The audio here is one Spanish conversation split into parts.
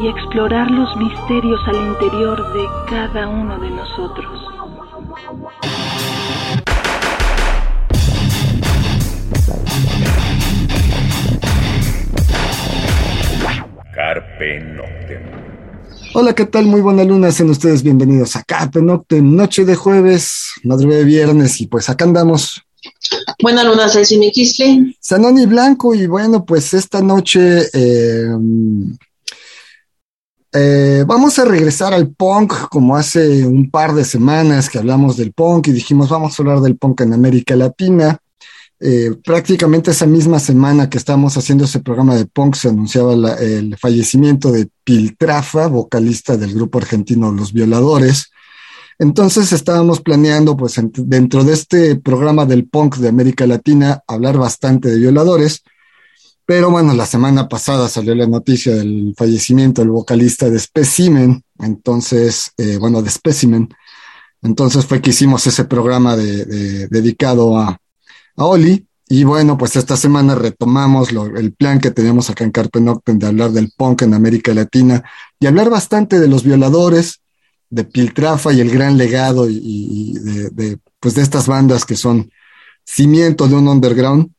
y explorar los misterios al interior de cada uno de nosotros. Carpe Noctem. Hola, ¿qué tal? Muy buena luna, sean ustedes bienvenidos a Carpe Noctem, noche de jueves, madrugada de viernes, y pues acá andamos. Buena luna, Ceci. Sanoni Blanco, y bueno, pues esta noche eh, eh, vamos a regresar al punk, como hace un par de semanas que hablamos del punk y dijimos, vamos a hablar del punk en América Latina. Eh, prácticamente esa misma semana que estábamos haciendo ese programa de punk se anunciaba el fallecimiento de Piltrafa, vocalista del grupo argentino Los Violadores. Entonces estábamos planeando, pues dentro de este programa del punk de América Latina, hablar bastante de violadores pero bueno, la semana pasada salió la noticia del fallecimiento del vocalista de Specimen, entonces, eh, bueno, de Specimen. Entonces fue que hicimos ese programa de, dedicado a, a, Oli. Y bueno, pues esta semana retomamos el plan que teníamos acá en Carpe Noctem de hablar del punk en América Latina y hablar bastante de los violadores, de Piltrafa y el gran legado y, de, pues de estas bandas que son cimiento de un underground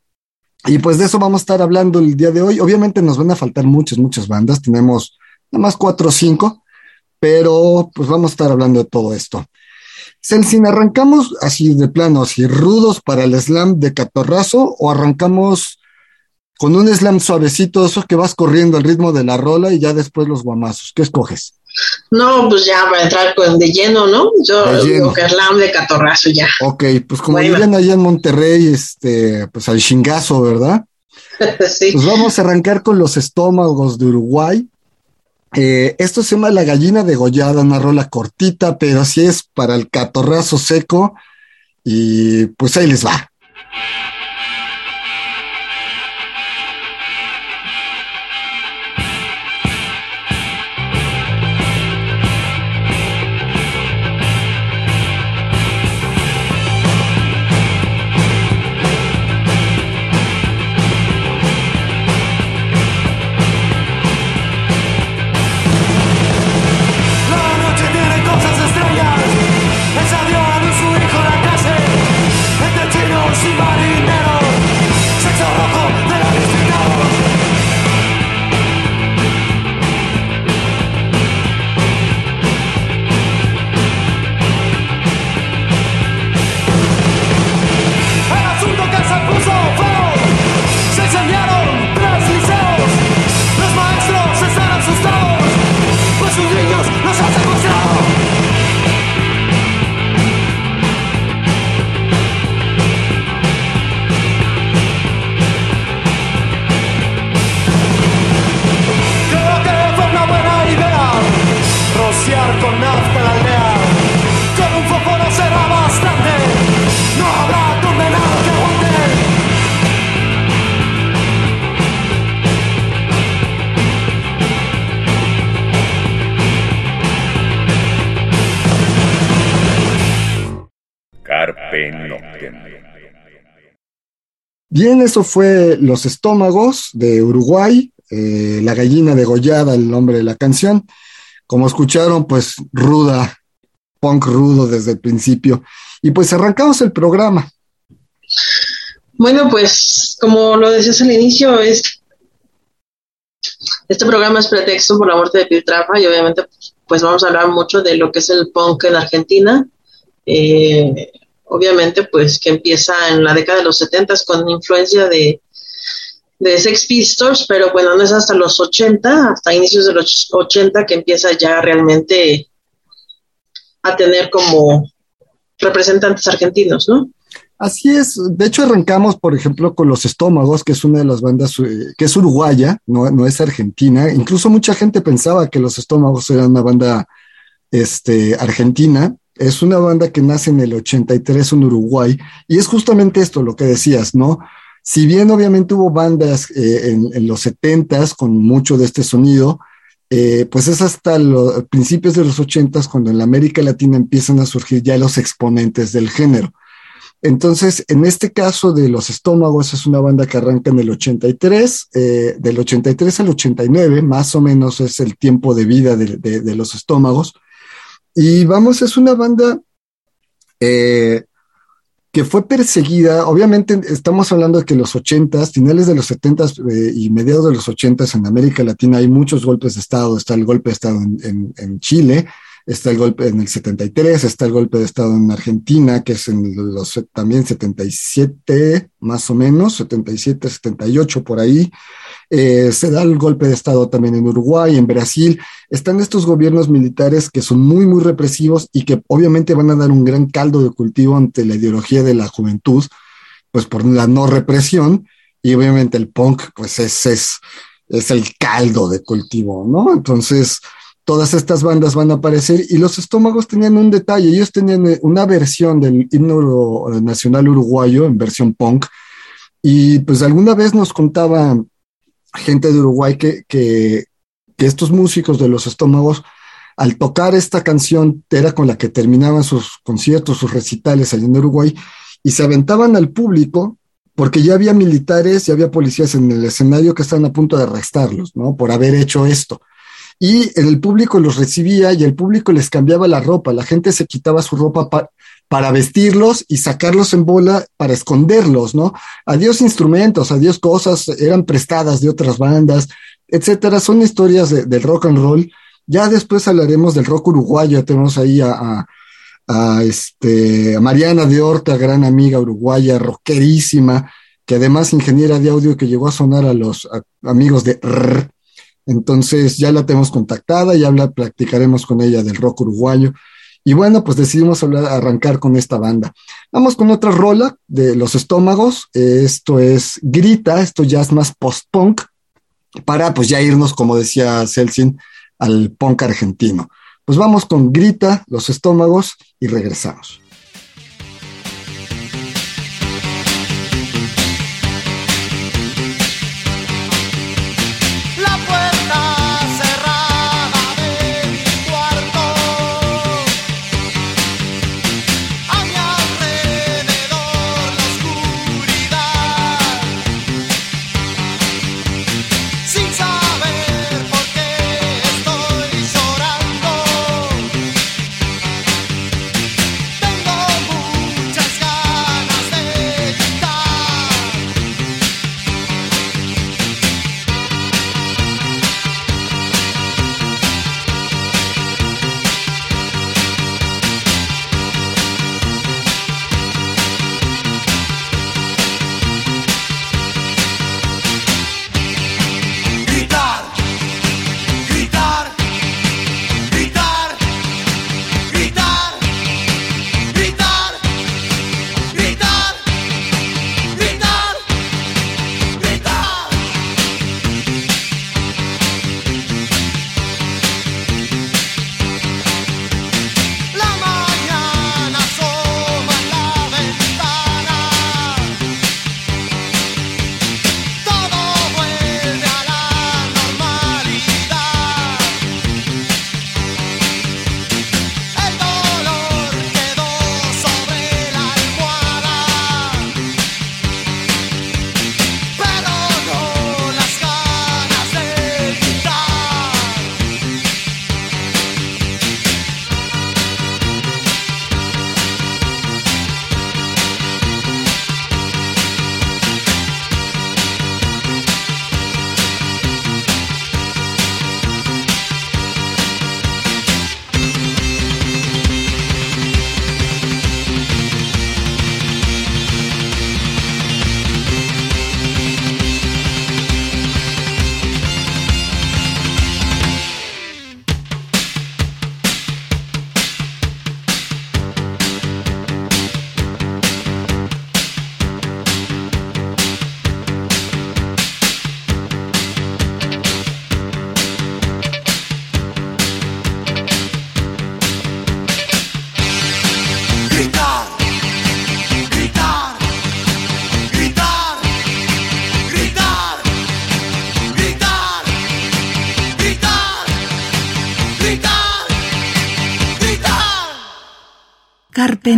y pues de eso vamos a estar hablando el día de hoy. Obviamente nos van a faltar muchas, muchas bandas. Tenemos nada más cuatro o cinco, pero pues vamos a estar hablando de todo esto. Celsin, ¿arrancamos así de plano, así rudos para el slam de catorrazo o arrancamos con un slam suavecito, eso que vas corriendo al ritmo de la rola y ya después los guamazos? ¿Qué escoges? No, pues ya para entrar con de lleno, ¿no? Yo digo que de catorrazo ya. Ok, pues como viven allá en Monterrey, este, pues al chingazo, ¿verdad? sí. Pues vamos a arrancar con los estómagos de Uruguay. Eh, esto se llama La Gallina Degollada, una rola cortita, pero así es para el catorrazo seco. Y pues ahí les va. Bien, eso fue Los Estómagos de Uruguay, eh, La gallina degollada, el nombre de la canción. Como escucharon, pues ruda, punk rudo desde el principio. Y pues arrancamos el programa. Bueno, pues como lo decías al inicio, es, este programa es pretexto por la muerte de Piltrafa y obviamente pues vamos a hablar mucho de lo que es el punk en Argentina. Eh, obviamente, pues que empieza en la década de los 70 con influencia de, de Sex Pistols, pero bueno, no es hasta los 80, hasta inicios de los 80 que empieza ya realmente a tener como representantes argentinos, ¿no? Así es, de hecho arrancamos, por ejemplo, con Los Estómagos, que es una de las bandas eh, que es uruguaya, no, no es argentina. Incluso mucha gente pensaba que Los Estómagos eran una banda este, argentina, Es una banda que nace en el 83 en Uruguay y es justamente esto lo que decías, ¿no? Si bien obviamente hubo bandas eh, en, los 70s con mucho de este sonido, eh, pues es hasta los principios de los 80s cuando en la América Latina empiezan a surgir ya los exponentes del género. Entonces, en este caso de Los Estómagos, es una banda que arranca en el 83, eh, del 83 al 89, más o menos es el tiempo de vida de, Los Estómagos. Y vamos, es una banda eh, que fue perseguida, obviamente estamos hablando de que los 80s, finales de los 70s eh, y mediados de los 80s en América Latina hay muchos golpes de Estado, está el golpe de Estado en Chile, está el golpe en el 73, está el golpe de Estado en Argentina, que es en los también 77, más o menos, 77, 78 por ahí. Eh, se da el golpe de Estado también en Uruguay, en Brasil. Están estos gobiernos militares que son muy, muy represivos y que obviamente van a dar un gran caldo de cultivo ante la ideología de la juventud, pues por la no represión. Y obviamente el punk, pues es, es, es el caldo de cultivo, ¿no? Entonces, todas estas bandas van a aparecer y los estómagos tenían un detalle, ellos tenían eh, una versión del himno nacional uruguayo en versión punk y pues alguna vez nos contaba gente de Uruguay que, que, estos músicos de los estómagos al tocar esta canción era con la que terminaban sus conciertos, sus recitales allá en Uruguay y se aventaban al público porque ya había militares, ya había policías en el escenario que estaban a punto de arrestarlos, ¿no? Por haber hecho esto y el público los recibía y el público les cambiaba la ropa, la gente se quitaba su ropa para vestirlos y sacarlos en bola para esconderlos, ¿no? Adiós instrumentos, adiós cosas, eran prestadas de otras bandas, etcétera. Son historias del rock and roll. Ya después hablaremos del rock uruguayo, tenemos ahí a, este, Mariana de Horta, gran amiga uruguaya, rockerísima, que además ingeniera de audio que llegó a sonar a los amigos de entonces ya la tenemos contactada, ya habla, practicaremos con ella del rock uruguayo. Y bueno, pues decidimos arrancar con esta banda. Vamos con otra rola de Los Estómagos. Esto es Grita, esto ya es más post-punk, para pues ya irnos, como decía Celsin, al punk argentino. Pues vamos con Grita, Los Estómagos y regresamos.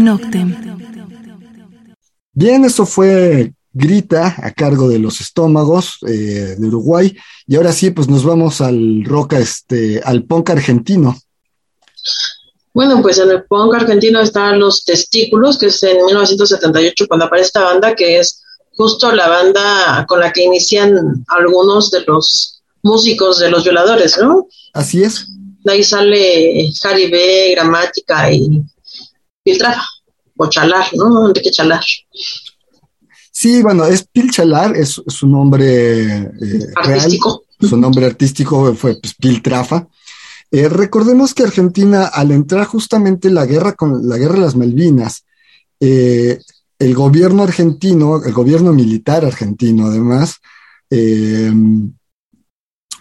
Noctem. Bien, eso fue Grita a cargo de los estómagos eh, de Uruguay. Y ahora sí, pues nos vamos al rock, este, al punk argentino. Bueno, pues en el punk argentino están Los Testículos, que es en 1978 cuando aparece esta banda, que es justo la banda con la que inician algunos de los músicos de los violadores, ¿no? Así es. De ahí sale Harry B, Gramática y Piltrafa, o Chalar, ¿no? Enrique Chalar. Sí, bueno, es Pilchalar, es su nombre eh, artístico. Su nombre artístico fue pues, Piltrafa. Eh, recordemos que Argentina, al entrar justamente la guerra con la guerra de las Malvinas, eh, el gobierno argentino, el gobierno militar argentino, además,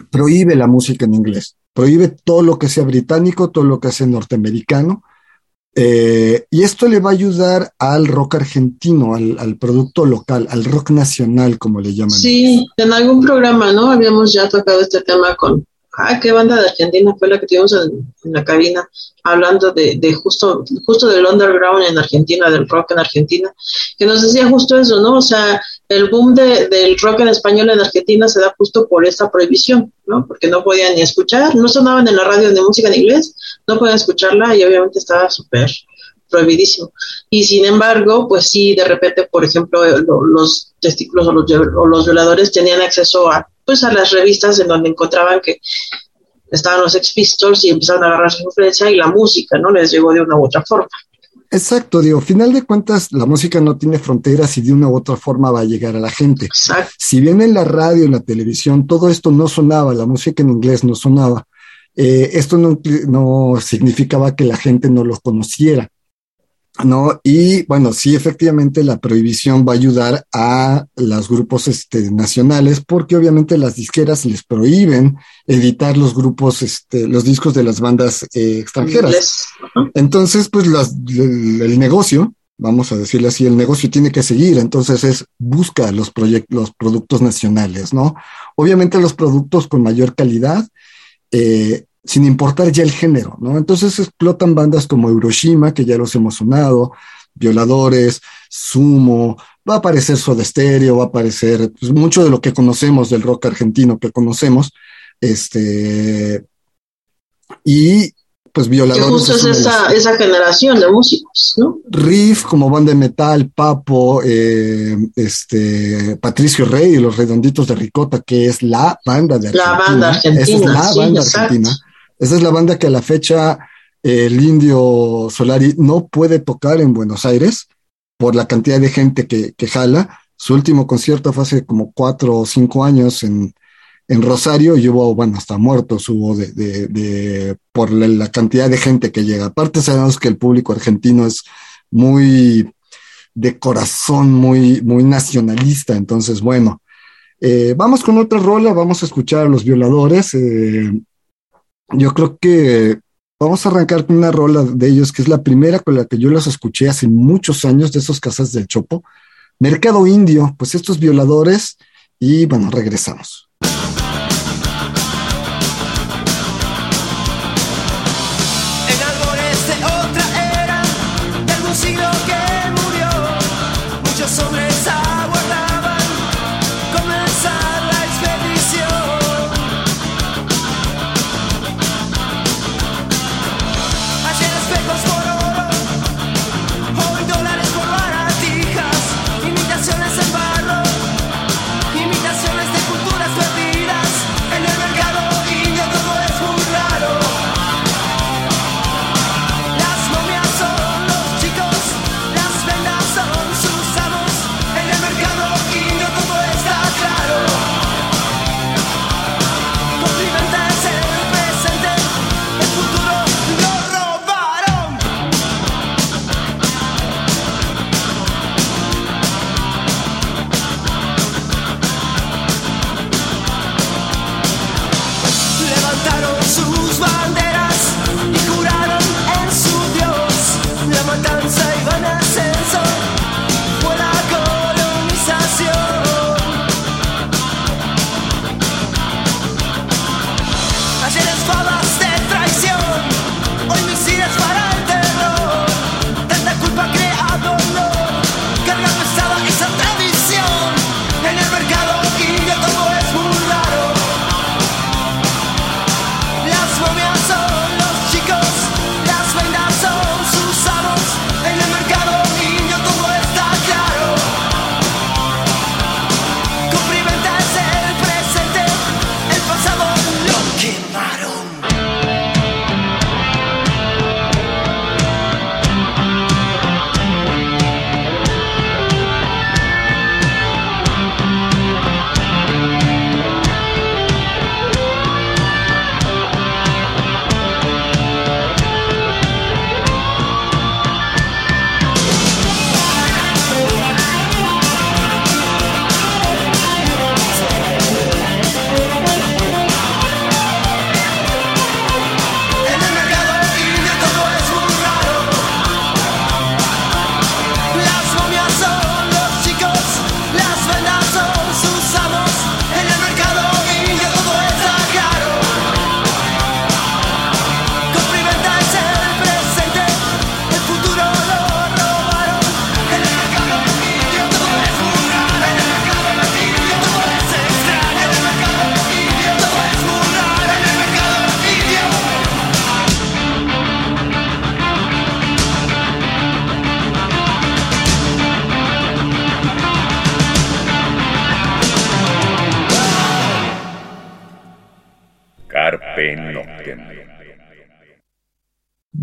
prohíbe la música en inglés, prohíbe todo lo que sea británico, todo lo que sea norteamericano, eh, y esto le va a ayudar al rock argentino, al, producto local, al rock nacional, como le llaman. Sí, en algún programa, ¿no? Habíamos ya tocado este tema con, ah, qué banda de Argentina fue la que tuvimos en, la cabina, hablando de, de, justo, justo del underground en Argentina, del rock en Argentina, que nos decía justo eso, ¿no? O sea, el boom de, del rock en español en Argentina se da justo por esta prohibición, ¿no? Porque no podían ni escuchar, no sonaban en la radio de música en inglés, no podían escucharla y obviamente estaba súper prohibidísimo. Y sin embargo, pues sí, de repente, por ejemplo, los testículos o los, o los violadores tenían acceso a, pues, a las revistas en donde encontraban que estaban los Ex Pistols y empezaron a agarrar su influencia y la música, ¿no? Les llegó de una u otra forma. Exacto, digo, final de cuentas la música no tiene fronteras y de una u otra forma va a llegar a la gente. Exacto. Si bien en la radio, en la televisión, todo esto no sonaba, la música en inglés no sonaba, eh, esto no, no significaba que la gente no lo conociera. ¿No? Y bueno, sí, efectivamente la prohibición va a ayudar a los grupos este, nacionales porque obviamente las disqueras les prohíben editar los grupos, este, los discos de las bandas eh, extranjeras. Entonces, pues el, negocio, vamos a decirle así, el negocio tiene que seguir, entonces es busca los, los productos nacionales, ¿no? Obviamente los productos con mayor calidad. Eh, sin importar ya el género, ¿no? Entonces explotan bandas como Hiroshima, que ya los hemos sonado, Violadores, Sumo, va a aparecer Soda Stereo, va a aparecer pues, mucho de lo que conocemos del rock argentino que conocemos, este, y pues Violadores. Que justo es, esa, esa, generación de músicos, ¿no? Riff, como banda de metal, Papo, eh, este, Patricio Rey y los Redonditos de Ricota, que es la banda de Argentina. La banda argentina. Esa es la banda argentina esa es la banda que a la fecha el indio Solari no puede tocar en Buenos Aires por la cantidad de gente que, jala. Su último concierto fue hace como cuatro o cinco años en, Rosario y hubo, bueno, hasta muertos hubo de, por la, cantidad de gente que llega. Aparte sabemos que el público argentino es muy de corazón, muy, muy nacionalista. Entonces, bueno, eh, vamos con otra rola, vamos a escuchar a los violadores. Eh, yo creo que vamos a arrancar con una rola de ellos, que es la primera con la que yo los escuché hace muchos años, de esos casas del Chopo. Mercado Indio, pues estos violadores, y bueno, regresamos.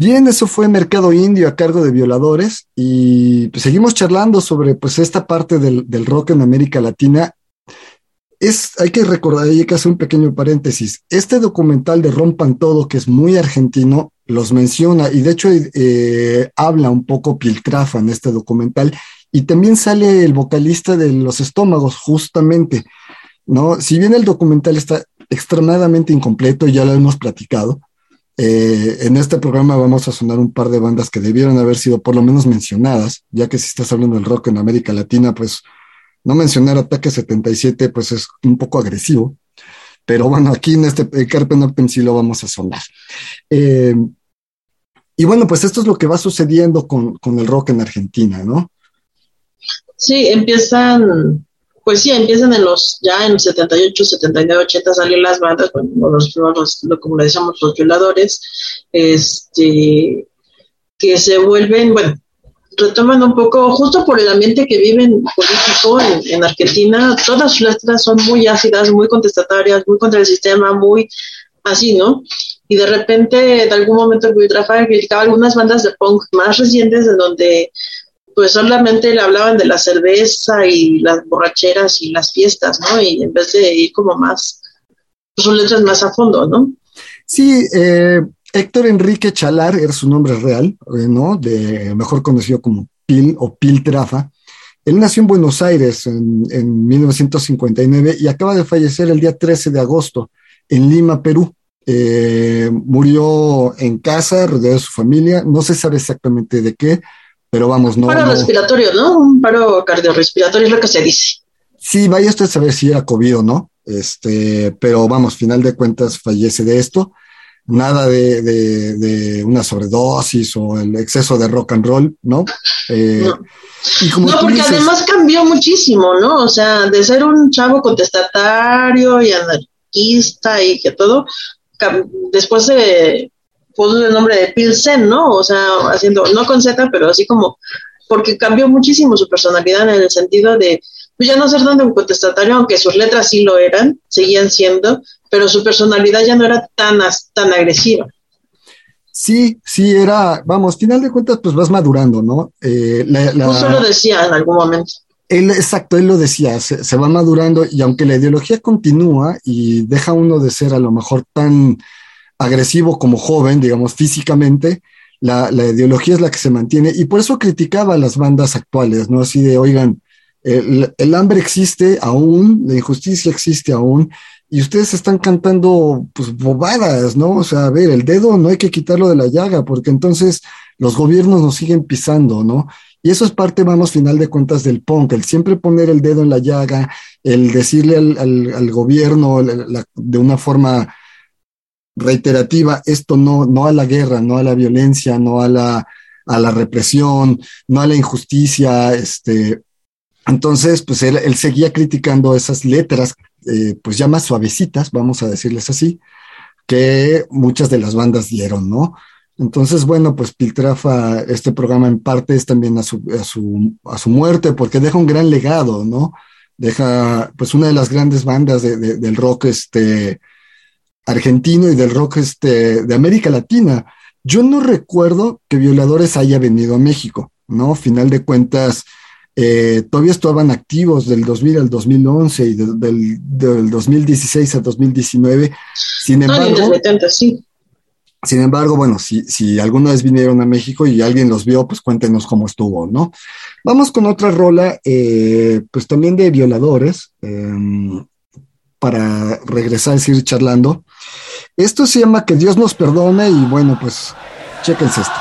Bien, eso fue Mercado Indio a cargo de Violadores y seguimos charlando sobre pues esta parte del, del, rock en América Latina. Es, hay que recordar, hay que hacer un pequeño paréntesis. Este documental de Rompan Todo, que es muy argentino, los menciona y de hecho eh, habla un poco Piltrafa en este documental y también sale el vocalista de Los Estómagos, justamente, ¿no? Si bien el documental está extremadamente incompleto, ya lo hemos platicado, eh, en este programa vamos a sonar un par de bandas que debieron haber sido por lo menos mencionadas, ya que si estás hablando del rock en América Latina, pues no mencionar Ataque 77 pues es un poco agresivo, pero bueno, aquí en este Carpen Open sí lo vamos a sonar. Eh, y bueno, pues esto es lo que va sucediendo con, con el rock en Argentina, ¿no? Sí, empiezan, pues sí, empiezan en los, ya en 78, 79, 80 salen las bandas, bueno, los, los, como le decíamos, los violadores, este, que se vuelven, bueno, retoman un poco, justo por el ambiente que viven político en, en, Argentina, todas sus letras son muy ácidas, muy contestatarias, muy contra el sistema, muy así, ¿no? Y de repente, de algún momento, Rafael criticaba algunas bandas de punk más recientes en donde pues solamente le hablaban de la cerveza y las borracheras y las fiestas, ¿no? Y en vez de ir como más, pues son letras más a fondo, ¿no? Sí, eh, Héctor Enrique Chalar era su nombre real, eh, ¿no? De, mejor conocido como Pil o Pil Trafa. Él nació en Buenos Aires en, en 1959 y acaba de fallecer el día 13 de agosto en Lima, Perú. Eh, murió en casa, rodeado de su familia, no se sabe exactamente de qué, pero vamos, no. Paro no. respiratorio, ¿no? Un paro cardiorrespiratorio es lo que se dice. Sí, vaya usted a saber si era COVID o no, este, pero vamos, final de cuentas fallece de esto. Nada de, de, de una sobredosis o el exceso de rock and roll, ¿no? Eh, no. Y como no, porque dices, además cambió muchísimo, ¿no? O sea, de ser un chavo contestatario y anarquista y que todo, después de puso el nombre de Pilsen, ¿no? O sea, haciendo, no con Z, pero así como, porque cambió muchísimo su personalidad en el sentido de, pues ya no ser tan contestatario, aunque sus letras sí lo eran, seguían siendo, pero su personalidad ya no era tan, tan agresiva. Sí, sí, era, vamos, final de cuentas, pues vas madurando, ¿no? Eh, la, la, Justo lo decía en algún momento. Él, exacto, él lo decía, se, se, va madurando y aunque la ideología continúa y deja uno de ser a lo mejor tan agresivo como joven, digamos, físicamente, la, la, ideología es la que se mantiene y por eso criticaba a las bandas actuales, ¿no? Así de, oigan, el, el, hambre existe aún, la injusticia existe aún y ustedes están cantando, pues, bobadas, ¿no? O sea, a ver, el dedo no hay que quitarlo de la llaga porque entonces los gobiernos nos siguen pisando, ¿no? Y eso es parte, vamos, final de cuentas del punk, el siempre poner el dedo en la llaga, el decirle al, al, al gobierno de una forma reiterativa esto no, no a la guerra, no a la violencia, no a la, a la represión, no a la injusticia, este, entonces, pues él, él seguía criticando esas letras, eh, pues ya más suavecitas, vamos a decirles así, que muchas de las bandas dieron, ¿no? Entonces, bueno, pues Piltrafa, este programa en parte es también a su, a su, a su muerte, porque deja un gran legado, ¿no? Deja, pues, una de las grandes bandas de, de, del rock, este, argentino y del rock este, de América Latina. Yo no recuerdo que Violadores haya venido a México, ¿no? Final de cuentas, eh, todavía estaban activos del 2000 al 2011 y del, del, del 2016 al 2019. Sin embargo, no, 70, sí. sin embargo, bueno, si, si alguna vez vinieron a México y alguien los vio, pues cuéntenos cómo estuvo, ¿no? Vamos con otra rola, eh, pues también de Violadores. Eh, para regresar y seguir charlando. Esto se llama Que Dios nos perdone y bueno, pues chéquense esto.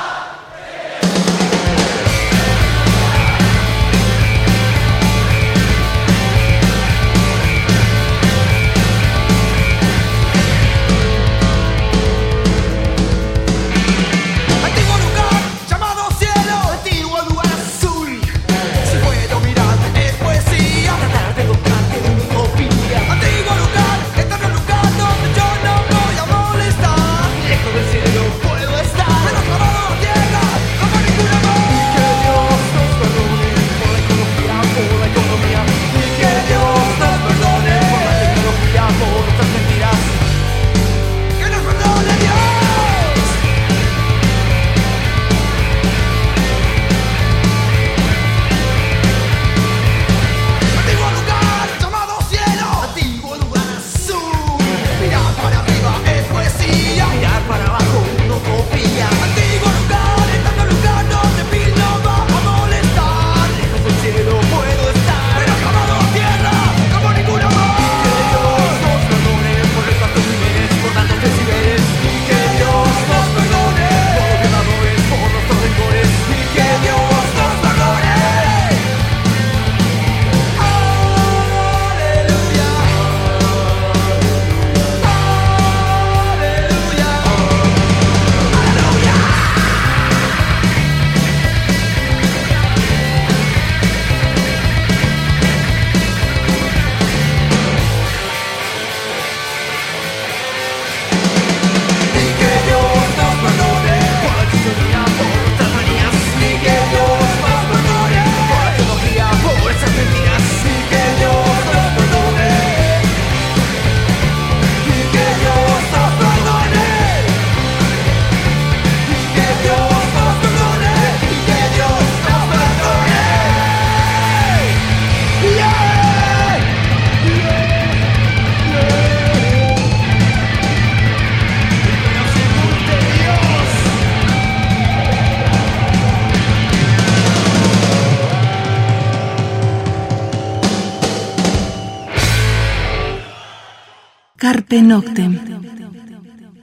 Carpe Noctem.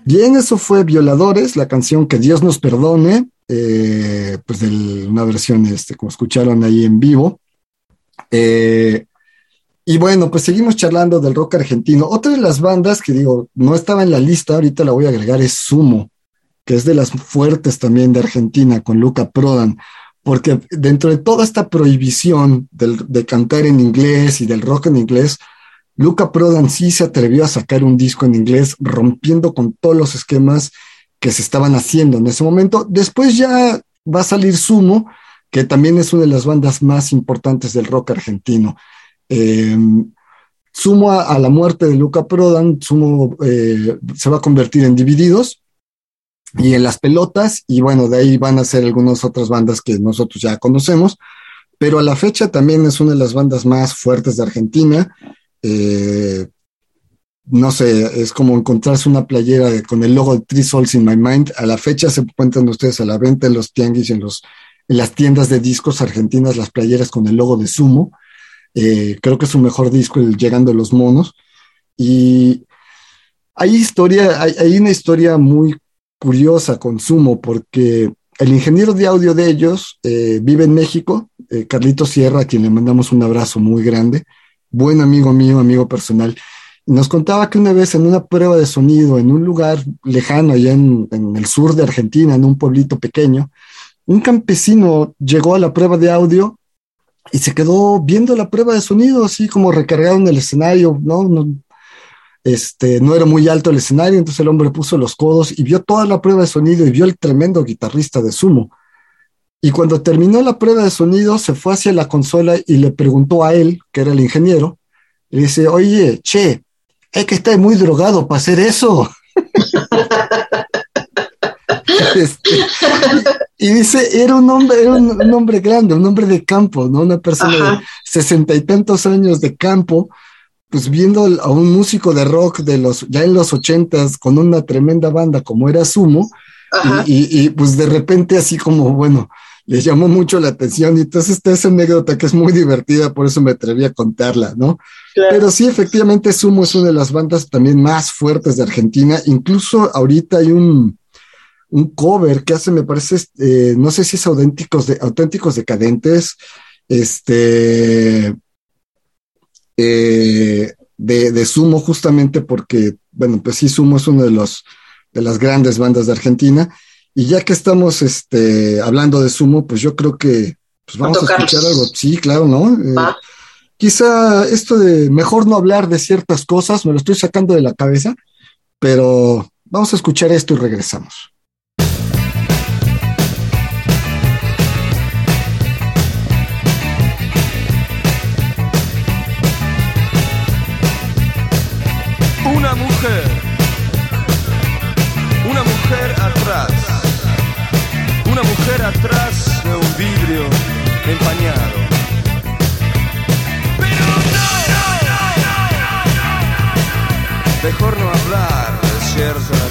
Bien, eso fue Violadores, la canción Que Dios nos perdone, eh, pues de una versión, este, como escucharon ahí en vivo. Eh, y bueno, pues seguimos charlando del rock argentino. Otra de las bandas que digo, no estaba en la lista, ahorita la voy a agregar, es Sumo, que es de las fuertes también de Argentina, con Luca Prodan, porque dentro de toda esta prohibición de cantar en inglés y del rock en inglés, Luca Prodan sí se atrevió a sacar un disco en inglés, rompiendo con todos los esquemas que se estaban haciendo en ese momento. Después ya va a salir Sumo, que también es una de las bandas más importantes del rock argentino. Eh, Sumo a, la muerte de Luca Prodan, Sumo eh, se va a convertir en Divididos y en las pelotas, y bueno, de ahí van a ser algunas otras bandas que nosotros ya conocemos, pero a la fecha también es una de las bandas más fuertes de Argentina. Eh, no sé, es como encontrarse una playera con el logo de Three Souls in My Mind. A la fecha se encuentran ustedes a la venta en los tianguis en, los, en las tiendas de discos argentinas, las playeras con el logo de Sumo. Eh, creo que es su mejor disco, el Llegando a los Monos. Y hay historia, hay, una historia muy curiosa con Sumo, porque el ingeniero de audio de ellos eh, vive en México, Carlito Sierra, a quien le mandamos un abrazo muy grande buen amigo mío, amigo personal, nos contaba que una vez en una prueba de sonido en un lugar lejano, allá en, el sur de Argentina, en un pueblito pequeño, un campesino llegó a la prueba de audio y se quedó viendo la prueba de sonido, así como recargado en el escenario, ¿no? no este, no era muy alto el escenario, entonces el hombre puso los codos y vio toda la prueba de sonido y vio el tremendo guitarrista de Sumo. Y cuando terminó la prueba de sonido, se fue hacia la consola y le preguntó a él, que era el ingeniero, le dice, oye, che, es que estás muy drogado para hacer eso. Este, y dice, era un hombre, era un, hombre grande, un hombre de campo, ¿no? Una persona de sesenta y tantos años de campo, pues viendo a un músico de rock de los, ya en los ochentas, con una tremenda banda como era Sumo, y, y, pues de repente así como, bueno, les llamó mucho la atención y entonces esta esa anécdota que es muy divertida, por eso me atreví a contarla, ¿no? Pero sí, efectivamente, Sumo es una de las bandas también más fuertes de Argentina. Incluso ahorita hay un, un cover que hace, me parece, eh, no sé si es auténticos, de, auténticos decadentes, este, eh, de, de, Sumo, justamente porque, bueno, pues sí, Sumo es uno de los de las grandes bandas de Argentina. Y ya que estamos este, hablando de sumo, pues yo creo que pues vamos a, escuchar algo. Sí, claro, ¿no? Eh, quizá esto de mejor no hablar de ciertas cosas, me lo estoy sacando de la cabeza, pero vamos a escuchar esto y regresamos. Una Pero no, Mejor no hablar de ciertas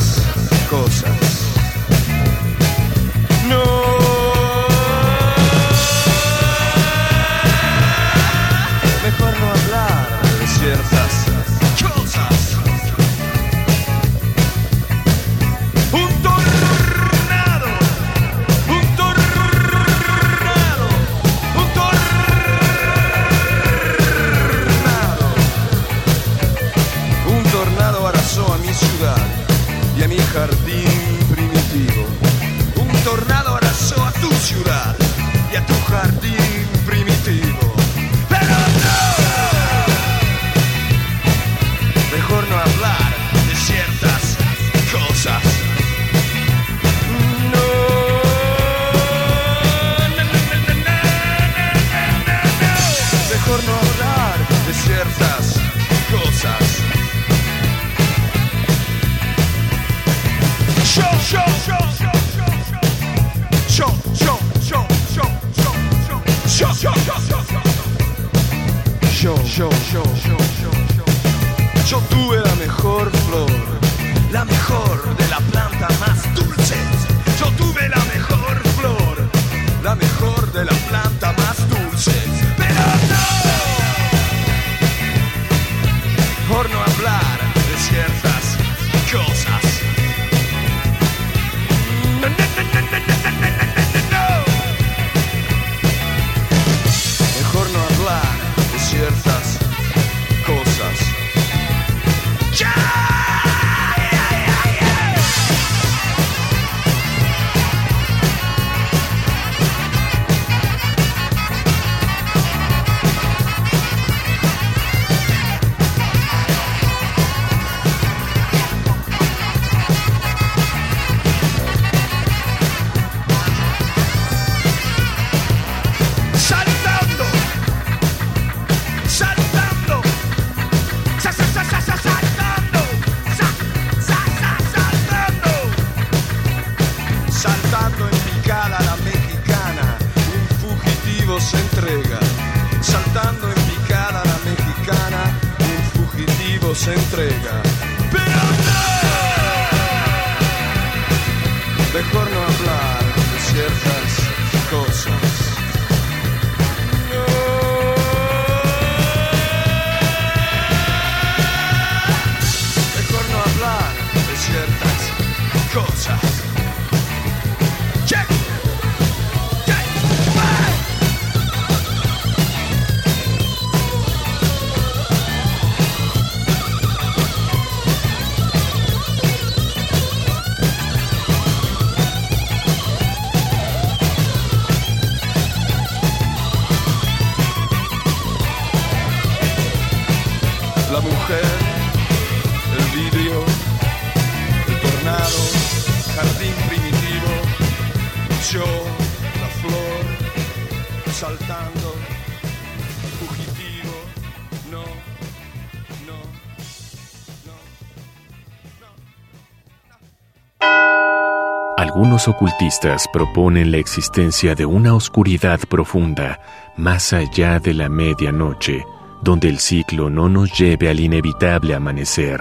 Algunos ocultistas proponen la existencia de una oscuridad profunda más allá de la medianoche, donde el ciclo no nos lleve al inevitable amanecer.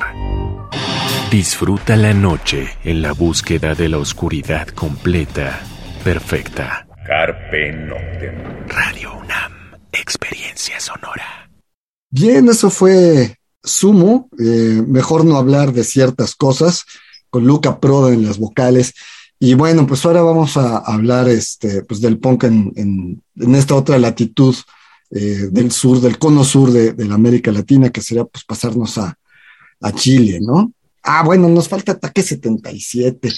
Disfruta la noche en la búsqueda de la oscuridad completa, perfecta. Carpe Noctem. Radio UNAM, experiencia sonora. Bien, eso fue Sumo. eh, mejor no hablar de ciertas cosas con Luca Proda en las vocales. Y bueno, pues ahora vamos a hablar este, pues del punk en, en- en esta otra latitud eh, del sur, del cono sur de, de la América Latina, que sería pues pasarnos a, a Chile, ¿no? Ah, bueno, nos falta Ataque 77.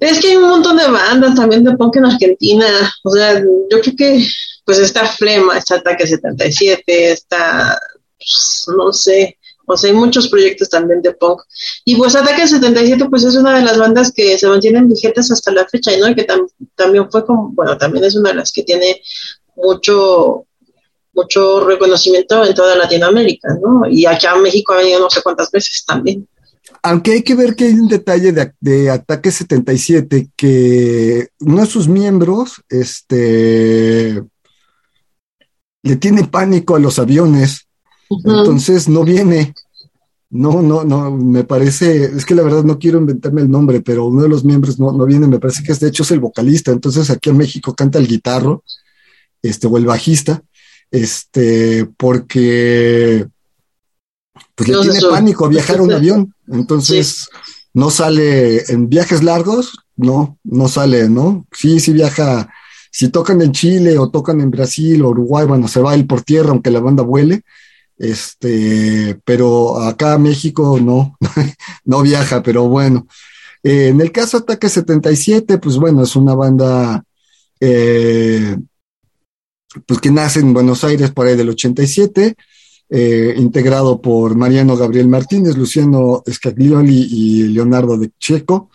Es que hay un montón de bandas también de punk en Argentina. O sea, yo creo que pues está Flema, está Ataque 77, está, pues, no sé, sea, hay muchos proyectos también de punk. Y pues Ataque 77 pues es una de las bandas que se mantienen vigentes hasta la fecha, ¿no? Y que tam- también fue como, bueno, también es una de las que tiene mucho mucho reconocimiento en toda Latinoamérica, ¿no? Y acá a México ha venido no sé cuántas veces también. Aunque hay que ver que hay un detalle de, de Ataque 77 que uno de sus miembros este, le tiene pánico a los aviones, entonces no viene. No, no, no, me parece, es que la verdad no quiero inventarme el nombre, pero uno de los miembros no, no viene, me parece que es de hecho es el vocalista, entonces aquí en México canta el guitarro, este, o el bajista, este, porque pues le No tiene pánico a viajar a un avión, entonces no sale en viajes largos, no, no sale, ¿no? Sí, sí viaja, si tocan en Chile o tocan en Brasil o Uruguay, bueno, se va él por tierra aunque la banda vuele, este, pero acá México no, no viaja, pero bueno. Eh, en el caso Ataque 77, pues bueno, es una banda eh, pues que nace en Buenos Aires por ahí del 87, eh, integrado por Mariano Gabriel Martínez, Luciano Scaglioli y Leonardo de Checo.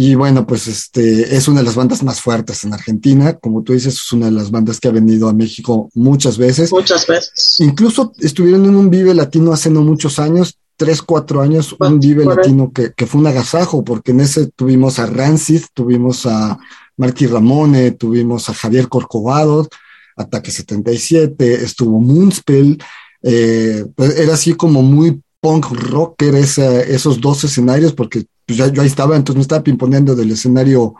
Y bueno, pues este es una de las bandas más fuertes en Argentina. Como tú dices, es una de las bandas que ha venido a México muchas veces. Muchas veces. Incluso estuvieron en un Vive Latino hace no muchos años, tres, cuatro años, un Vive. Latino que, que fue un agasajo, porque en ese tuvimos a Rancid, tuvimos a Marky Ramone, tuvimos a Javier Corcovado, Ataque 77, estuvo Moonspell, eh, pues era así como muy punk rocker esa- esos dos escenarios, porque pues, ya yo ahí estaba, entonces me estaba pimponeando del escenario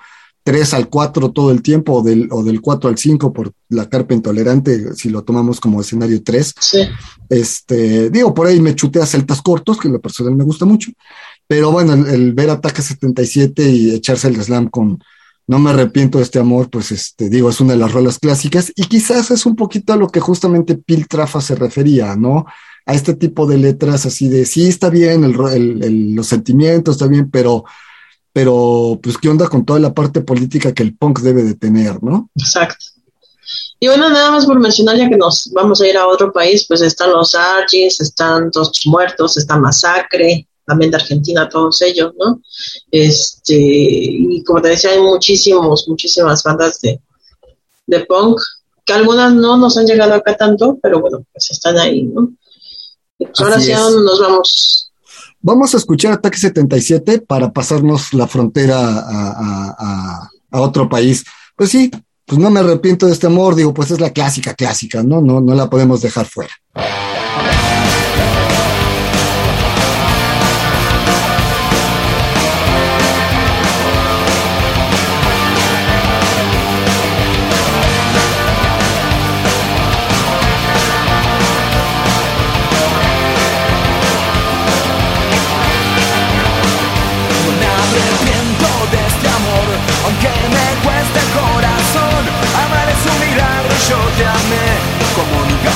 3 al 4 todo el tiempo, o del, o del 4 al 5 por la carpa intolerante, si lo tomamos como escenario 3. Sí. Este, digo, por ahí me chuté a celtas cortos, que en lo personal me gusta mucho, pero bueno, el, el ver Ataque 77 y echarse el slam con No me arrepiento de este amor, pues este, digo, es una de las rolas clásicas y quizás es un poquito a lo que justamente Pil Trafa se refería, ¿no? A este tipo de letras así de, sí, está bien, el, el- el- los sentimientos está bien, pero, pero, pues, ¿qué onda con toda la parte política que el punk debe de tener, ¿no? Exacto. Y bueno, nada más por mencionar, ya que nos vamos a ir a otro país, pues están los Argis, están Dos Muertos, está Masacre, también de Argentina, todos ellos, ¿no? Este, y como te decía, hay muchísimos, muchísimas bandas de, de punk, que algunas no nos han llegado acá tanto, pero bueno, pues están ahí, ¿no? Ahora Así sí, ¿a es. dónde nos vamos? Vamos a escuchar Ataque 77 para pasarnos la frontera a, a- a- a otro país. Pues sí, pues no me arrepiento de este amor, digo, pues es la clásica, clásica, ¿no? No, no la podemos dejar fuera.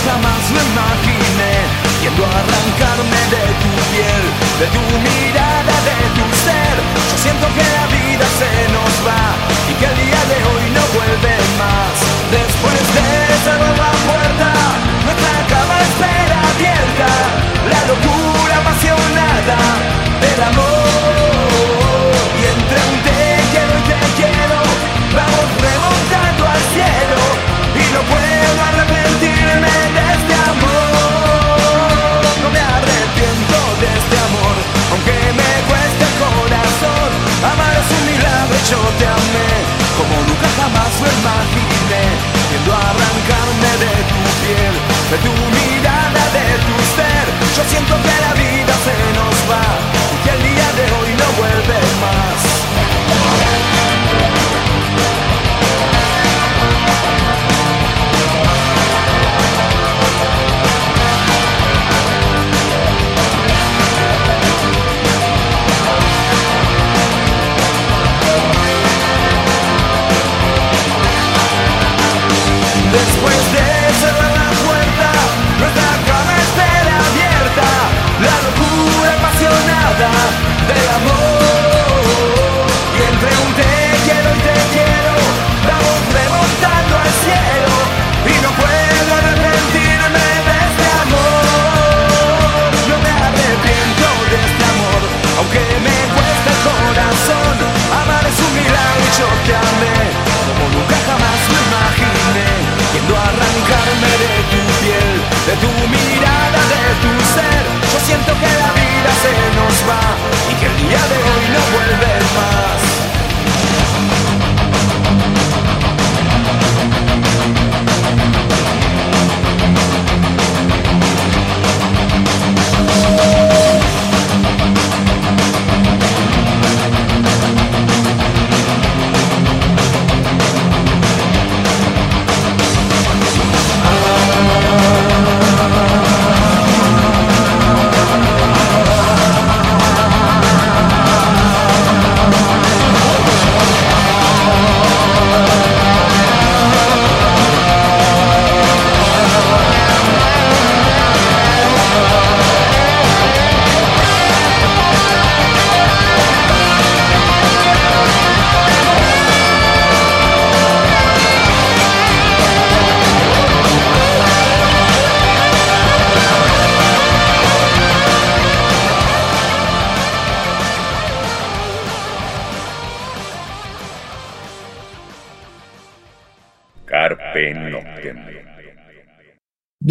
jamás lo imaginé Yendo a arrancarme de tu piel, de tu mirada, de tu ser. Yo siento que la vida se nos va y que el día de hoy no vuelve más. Después de esa nueva puerta, nuestra cama espera abierta La locura apasionada del amor. Y entre un te quiero y te quiero, vamos remontando al cielo Y no puedo arrancar de tu piel, de tu mirada, de tu ser. Yo siento que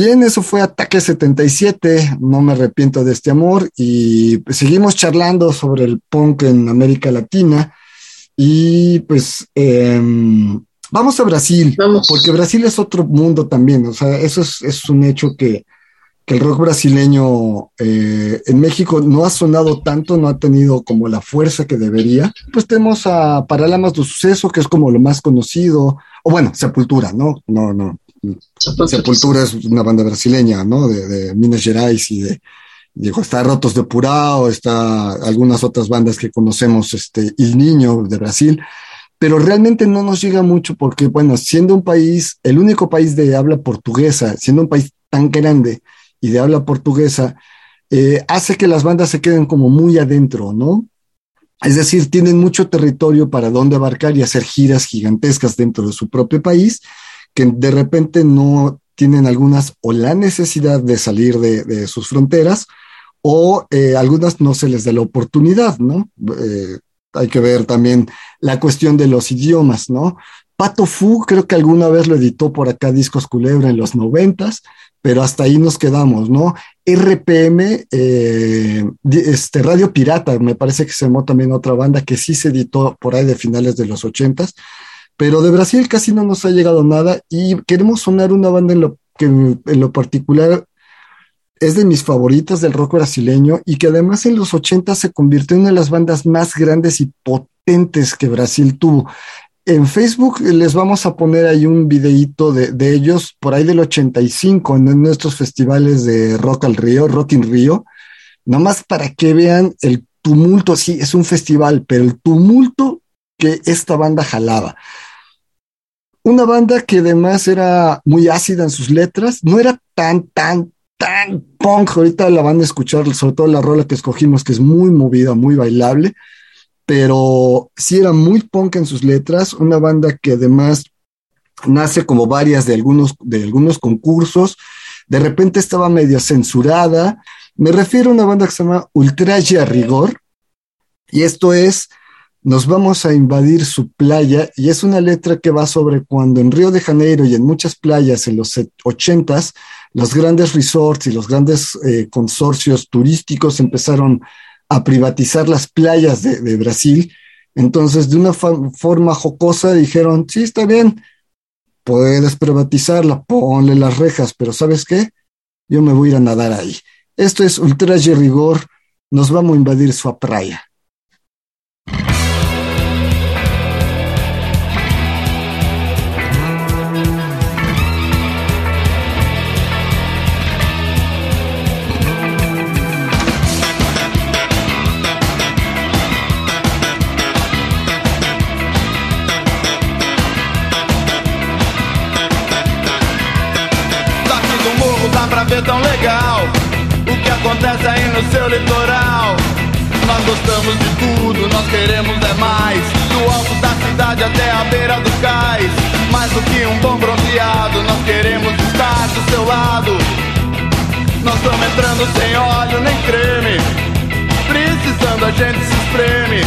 Bien, eso fue Ataque 77, no me arrepiento de este amor y seguimos charlando sobre el punk en América Latina y pues em, vamos a Brasil, Vamos. porque Brasil es otro mundo también, o sea, eso es, es un hecho que, que el rock brasileño eh, en México no ha sonado tanto, no ha tenido como la fuerza que debería. Pues tenemos a Paralamas do Suceso, que es como lo más conocido, o bueno, Sepultura, ¿no? No, no, Sepultura es una banda brasileña, ¿no? De, Minas Gerais y de, digo, está Rotos de Purao, está algunas otras bandas que conocemos, este, Il Niño de Brasil, pero realmente no nos llega mucho porque, bueno, siendo un país, el único país de habla portuguesa, siendo un país tan grande y de habla portuguesa, eh, hace que las bandas se queden como muy adentro, ¿no? Es decir, tienen mucho territorio para dónde abarcar y hacer giras gigantescas dentro de su propio país que de repente no tienen algunas o la necesidad de salir de, sus fronteras o eh, algunas no se les da la oportunidad, ¿no? Eh, hay que ver también la cuestión de los idiomas, ¿no? Pato Fu creo que alguna vez lo editó por acá Discos Culebra en los noventas, pero hasta ahí nos quedamos, ¿no? RPM, eh, este, Radio Pirata, me parece que se llamó también otra banda que sí se editó por ahí de finales de los ochentas, pero de Brasil casi no nos ha llegado nada y queremos sonar una banda en lo que en lo particular es de mis favoritas del rock brasileño y que además en los 80 se convirtió en una de las bandas más grandes y potentes que Brasil tuvo. En Facebook les vamos a poner ahí un videíto de, de ellos por ahí del 85 en nuestros festivales de Rock al Río, Rock in Río, nomás para que vean el tumulto, sí, es un festival, pero el tumulto que esta banda jalaba. Una banda que además era muy ácida en sus letras, no era tan, tan, tan punk. Ahorita la van a escuchar, sobre todo la rola que escogimos, que es muy movida, muy bailable, pero sí era muy punk en sus letras. Una banda que además nace como varias de algunos, de algunos concursos. De repente estaba medio censurada. Me refiero a una banda que se llama Ultraje a Rigor. Y esto es nos vamos a invadir su playa y es una letra que va sobre cuando en Río de Janeiro y en muchas playas en los ochentas, los grandes resorts y los grandes eh, consorcios turísticos empezaron a privatizar las playas de, Brasil. Entonces, de una forma jocosa dijeron, sí, está bien, puedes privatizarla, ponle las rejas, pero ¿sabes qué? Yo me voy a ir a nadar ahí. Esto es ultraje rigor, nos vamos a invadir su playa. No seu litoral. Nós gostamos de tudo, nós queremos é mais. Do alto da cidade até a beira do cais. Mais do que um bom bronzeado, nós queremos estar do seu lado. Nós estamos entrando sem óleo nem creme. Precisando a gente se espreme.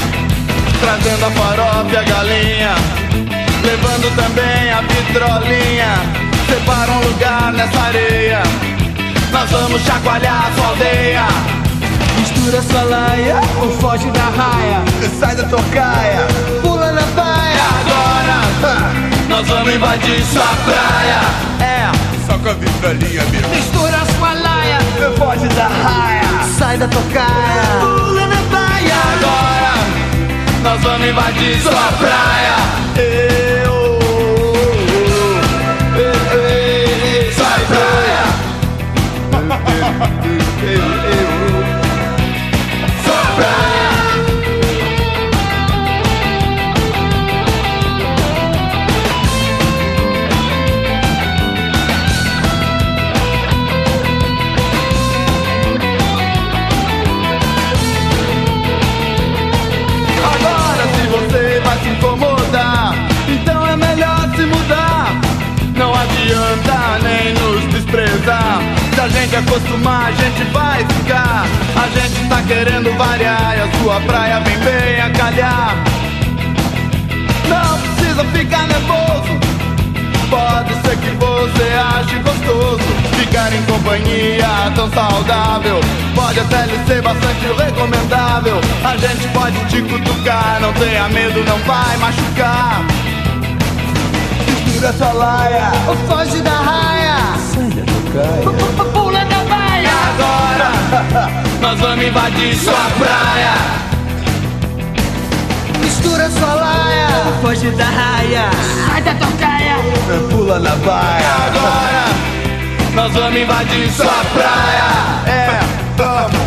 Trazendo a farofa e a galinha. Levando também a vitrolinha. Separa um lugar nessa areia nós vamos chacoalhar a sua aldeia. Mistura sua laia ou foge da raia. Sai da tocaia, pula na baia. Agora, nós vamos invadir sua praia. É, só com a vitrolinha mesmo. Mistura sua laia, foge da raia. Sai da tocaia, pula na baia. Agora, nós vamos invadir sua praia. Eu, a gente acostumar, a gente vai ficar. A gente tá querendo variar e a sua praia vem bem a calhar. Não precisa ficar nervoso. Pode ser que você ache gostoso Ficar em companhia tão saudável Pode até lhe ser bastante recomendável A gente pode te cutucar Não tenha medo, não vai machucar Segura essa laia Ou foge da raia Sai da Nós vamos invadir sua praia. Mistura sua laia. Foge da raia. Sai da tocaia Pula na baia. Agora Nós vamos invadir sua praia. É, Vamos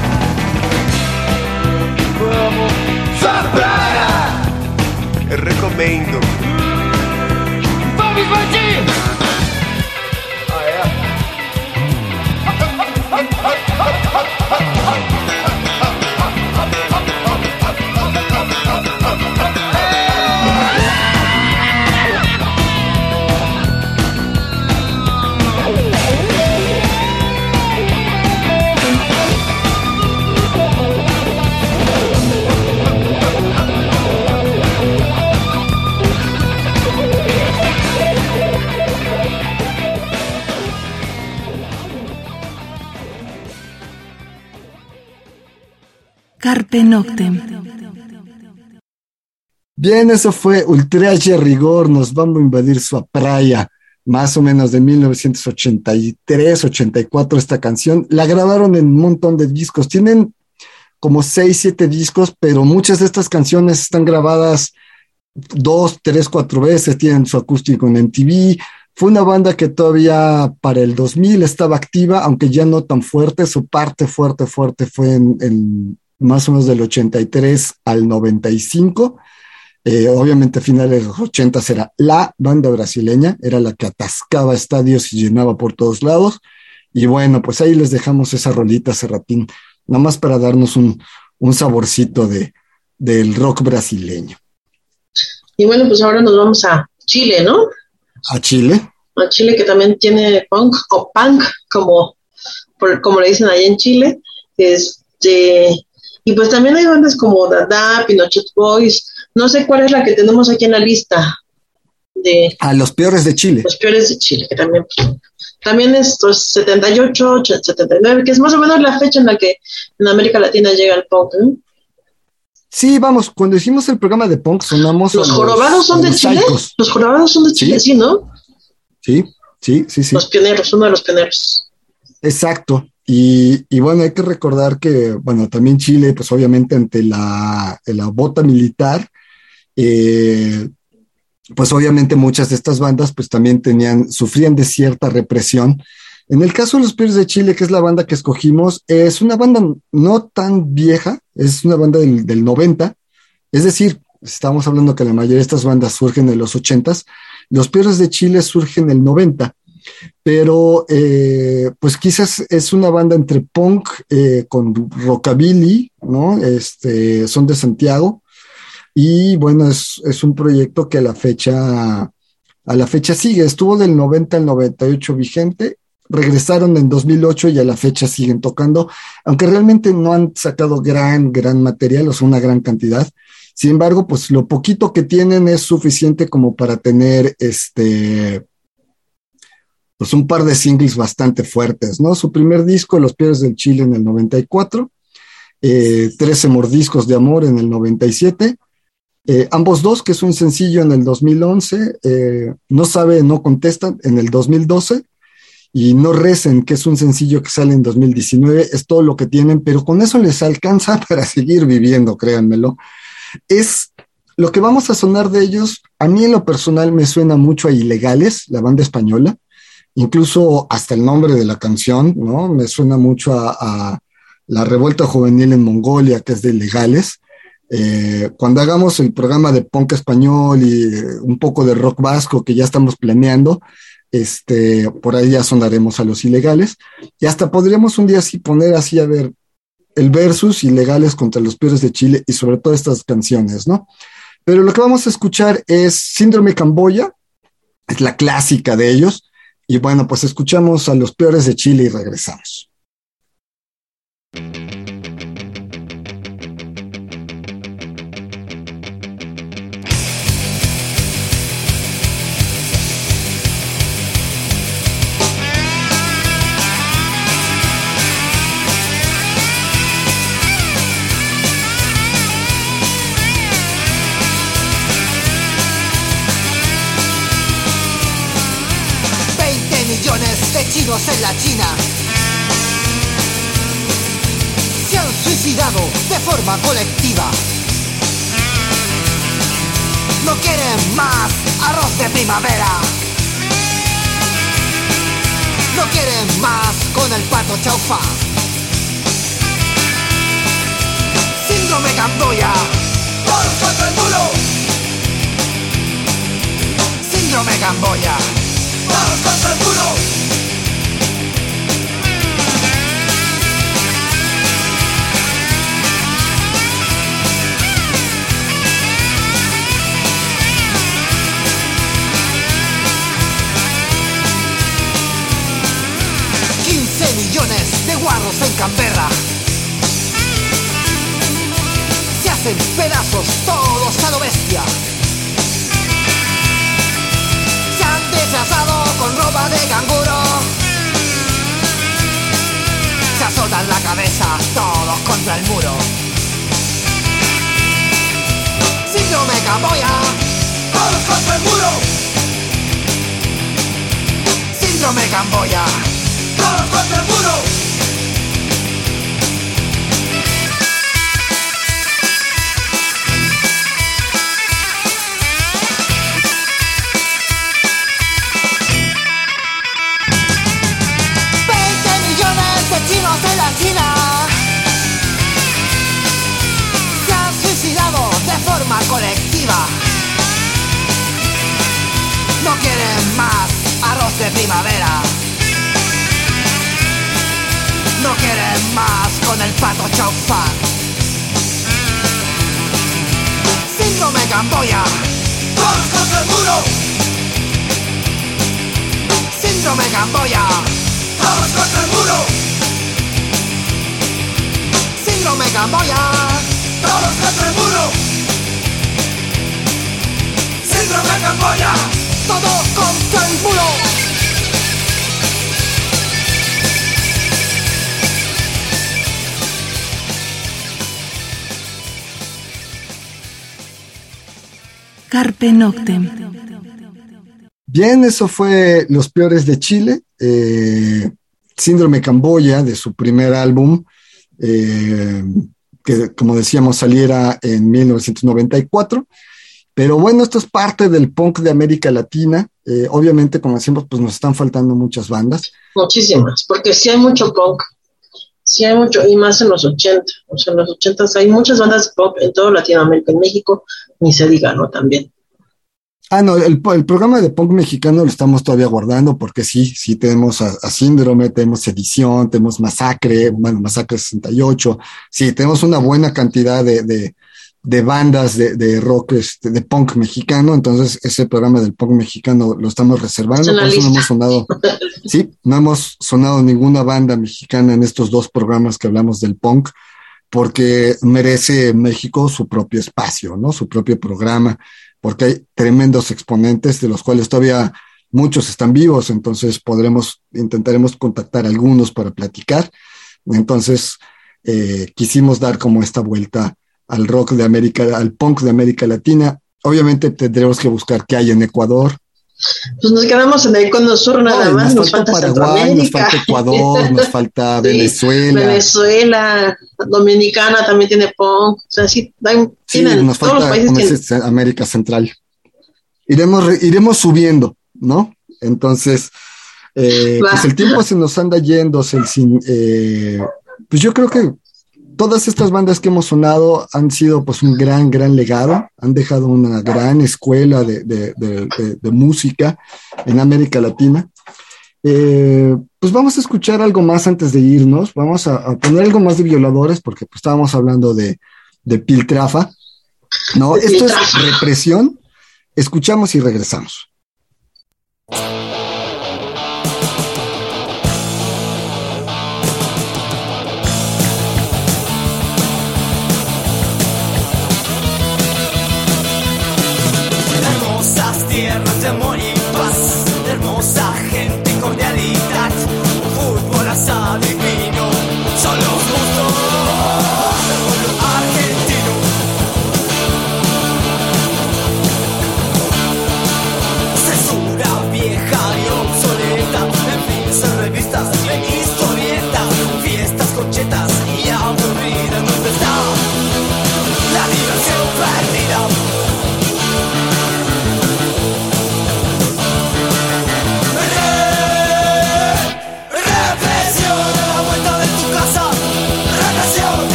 Bien, eso fue Ultraje Rigor, nos vamos a invadir su playa, más o menos de 1983, 84 esta canción. La grabaron en un montón de discos, tienen como 6, 7 discos, pero muchas de estas canciones están grabadas dos, tres, cuatro veces, tienen su acústico en MTV. Fue una banda que todavía para el 2000 estaba activa, aunque ya no tan fuerte, su parte fuerte, fuerte fue en, en más o menos del 83 al 95. Eh, obviamente a finales de los 80 era la banda brasileña, era la que atascaba estadios y llenaba por todos lados. Y bueno, pues ahí les dejamos esa rolita, Serratín, nada más para darnos un, un saborcito de, del rock brasileño. Y bueno, pues ahora nos vamos a Chile, ¿no? A Chile. A Chile que también tiene punk o punk, como, por- como le dicen allá en Chile. Este, y pues también hay bandas como Dada, Pinochet Boys. No sé cuál es la que tenemos aquí en la lista de A los peores de Chile. los peores de Chile, que también, también es pues, 78, 80, 79, que es más o menos la fecha en la que en América Latina llega el punk. ¿no? Sí, vamos, cuando hicimos el programa de punk sonamos. a ¿Los jorobados son a de los Chile? Psychos. Los jorobados son de Chile, sí, ¿no? Sí, sí, sí, sí. Los pioneros, uno de los pioneros. Exacto. Y, bueno, hay que recordar que, bueno, también Chile, pues obviamente ante la, la bota militar, eh, pues obviamente muchas de estas bandas pues también tenían, sufrían de cierta represión. En el caso de los Pires de Chile, que es la banda que escogimos, es una banda no tan vieja, es una banda del, del 90, es decir, estamos hablando que la mayoría de estas bandas surgen en los 80s, los Pires de Chile surgen en el 90 pero eh, pues quizás es una banda entre punk eh, con rockabilly, ¿no? Este, son de Santiago y bueno, es, es un proyecto que a la fecha, a la fecha sigue, estuvo del 90 al 98 vigente, regresaron en 2008 y a la fecha siguen tocando, aunque realmente no han sacado gran, gran material, o sea, una gran cantidad. Sin embargo, pues lo poquito que tienen es suficiente como para tener este, pues un par de singles bastante fuertes, ¿no? Su primer disco, Los Pies del Chile, en el 94, eh, 13 Mordiscos de Amor en el 97, eh, ambos dos, que es un sencillo en el 2011, eh, No sabe, no contestan en el 2012, y No recen, que es un sencillo que sale en 2019, es todo lo que tienen, pero con eso les alcanza para seguir viviendo, créanmelo. Es lo que vamos a sonar de ellos, a mí en lo personal me suena mucho a Ilegales, la banda española, incluso hasta el nombre de la canción, ¿no? Me suena mucho a, a la revuelta juvenil en Mongolia, que es de Ilegales. Eh, cuando hagamos el programa de punk español y eh, un poco de rock vasco que ya estamos planeando, este, por ahí ya sonaremos a los ilegales. Y hasta podríamos un día así poner así a ver el versus ilegales contra los peores de Chile y sobre todo estas canciones, ¿no? Pero lo que vamos a escuchar es Síndrome Camboya, es la clásica de ellos. Y bueno, pues escuchamos a los peores de Chile y regresamos. Chinos en la China se han suicidado de forma colectiva. No quieren más arroz de primavera. No quieren más con el pato chaufa. Síndrome Camboya. Todos contra el muro. Síndrome Camboya. Todos contra el muro. De guarros en Canberra. Se hacen pedazos todos a lo bestia. Se han disfrazado con ropa de canguro. Se azotan la cabeza todos contra el muro. Síndrome Camboya. Todos contra el muro. Síndrome Camboya todos contra el muro. Primavera. no quiere más con el pato chofán. Síndrome Gamboya, todos contra el muro. Síndrome Gamboya, todos contra el muro. Síndrome Gamboya, todos contra el muro. Síndrome Gamboya, todos contra el muro. Carpe Noctem. Bien, eso fue Los Peores de Chile, eh, Síndrome Camboya, de su primer álbum, eh, que como decíamos saliera en 1994. Pero bueno, esto es parte del punk de América Latina. Eh, obviamente, como decimos, pues nos están faltando muchas bandas. Muchísimas, porque sí hay mucho punk, sí hay mucho, y más en los 80. O sea, en los 80 hay muchas bandas de punk en toda Latinoamérica, en México, ni se diga, ¿no? También. Ah, no, el, el, programa de punk mexicano lo estamos todavía guardando porque sí, sí tenemos a, a, Síndrome, tenemos Edición, tenemos Masacre, bueno, Masacre 68, sí, tenemos una buena cantidad de, de, de bandas de, de rock, este, de punk mexicano, entonces ese programa del punk mexicano lo estamos reservando, por eso no hemos sonado, sí, no hemos sonado ninguna banda mexicana en estos dos programas que hablamos del punk, porque merece México su propio espacio, ¿no? Su propio programa porque hay tremendos exponentes de los cuales todavía muchos están vivos, entonces podremos, intentaremos contactar a algunos para platicar. Entonces, eh, quisimos dar como esta vuelta al rock de América, al punk de América Latina. Obviamente tendremos que buscar qué hay en Ecuador. Pues nos quedamos en el cono sur nada Ay, más, nos, nos, falta falta Paraguay, nos falta Ecuador, nos falta Sí, Venezuela. Venezuela, Dominicana también tiene punk, o sea, sí, hay- Sí, tienen, nos todos los países tienen. América Central. Iremos, re- iremos subiendo, ¿no? Entonces, eh, pues el tiempo se nos anda yendo, se- sin, eh, pues yo creo que todas estas bandas que hemos sonado han sido pues un gran, gran legado, han dejado una gran escuela de, de- de- de- de música en América Latina. Eh, pues vamos a escuchar algo más antes de irnos, vamos a, a poner algo más de violadores porque pues estábamos hablando de, Piltrafa. No, esto es represión. Escuchamos y regresamos.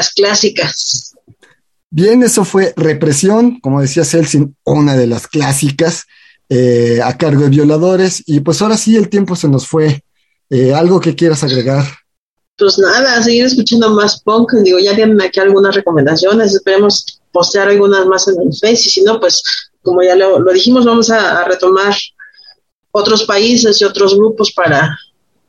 Las clásicas. Bien, eso fue Represión, como decía Celsin, una de las clásicas eh, a cargo de violadores. Y pues ahora sí, el tiempo se nos fue. Eh, ¿Algo que quieras agregar? Pues nada, seguir escuchando más punk. Digo, ya tienen aquí algunas recomendaciones. Esperemos postear algunas más en el Face. Y si no, pues como ya lo, lo dijimos, vamos a, a, retomar otros países y otros grupos para,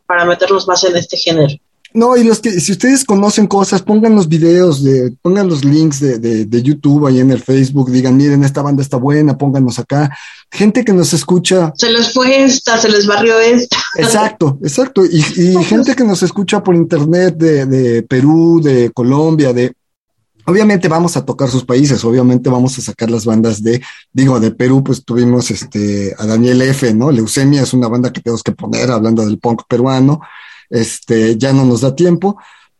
para meternos más en este género. No, y los que, si ustedes conocen cosas, pongan los videos, de, pongan los links de, de, de, YouTube ahí en el Facebook, digan, miren, esta banda está buena, pónganos acá. Gente que nos escucha. Se les fue esta, se les barrió esta. Exacto, exacto. Y, y gente que nos escucha por internet de, de Perú, de Colombia, de, Obviamente vamos a tocar sus países, obviamente vamos a sacar las bandas de, digo, de Perú, pues tuvimos este a Daniel F, ¿no? Leucemia es una banda que tenemos que poner hablando del punk peruano. Este, ya no nos da tiempo,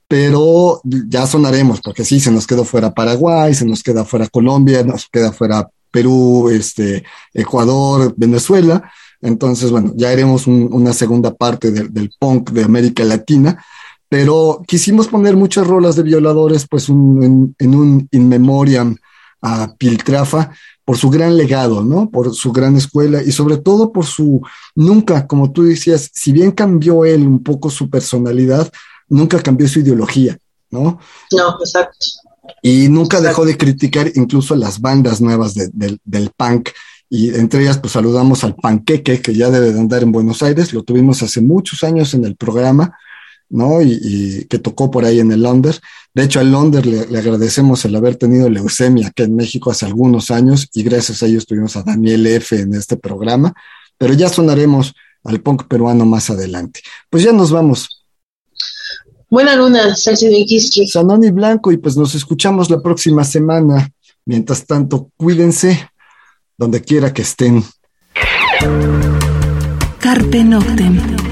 pero ya sonaremos, porque sí, se nos quedó fuera Paraguay, se nos queda fuera Colombia, nos queda fuera Perú, este, Ecuador, Venezuela. Entonces, bueno, ya haremos un, una segunda parte de, del punk de América Latina pero quisimos poner muchas rolas de violadores, pues un, en, en, un in memoriam a Piltrafa por su gran legado, ¿no? Por su gran escuela y sobre todo por su, nunca, como tú decías, si bien cambió él un poco su personalidad, nunca cambió su ideología, ¿no? No, exacto. Y nunca exacto. dejó de criticar incluso las bandas nuevas de, de, del punk. Y entre ellas, pues saludamos al Panqueque, que ya debe de andar en Buenos Aires, lo tuvimos hace muchos años en el programa ¿no? Y, y, que tocó por ahí en el Londres. De hecho, al Londres le, le, agradecemos el haber tenido leucemia aquí en México hace algunos años y gracias a ellos tuvimos a Daniel F. en este programa, pero ya sonaremos al punk peruano más adelante. Pues ya nos vamos. Buena luna. Sanoni Blanco y pues nos escuchamos la próxima semana. Mientras tanto, cuídense donde quiera que estén. Carpe Noctem.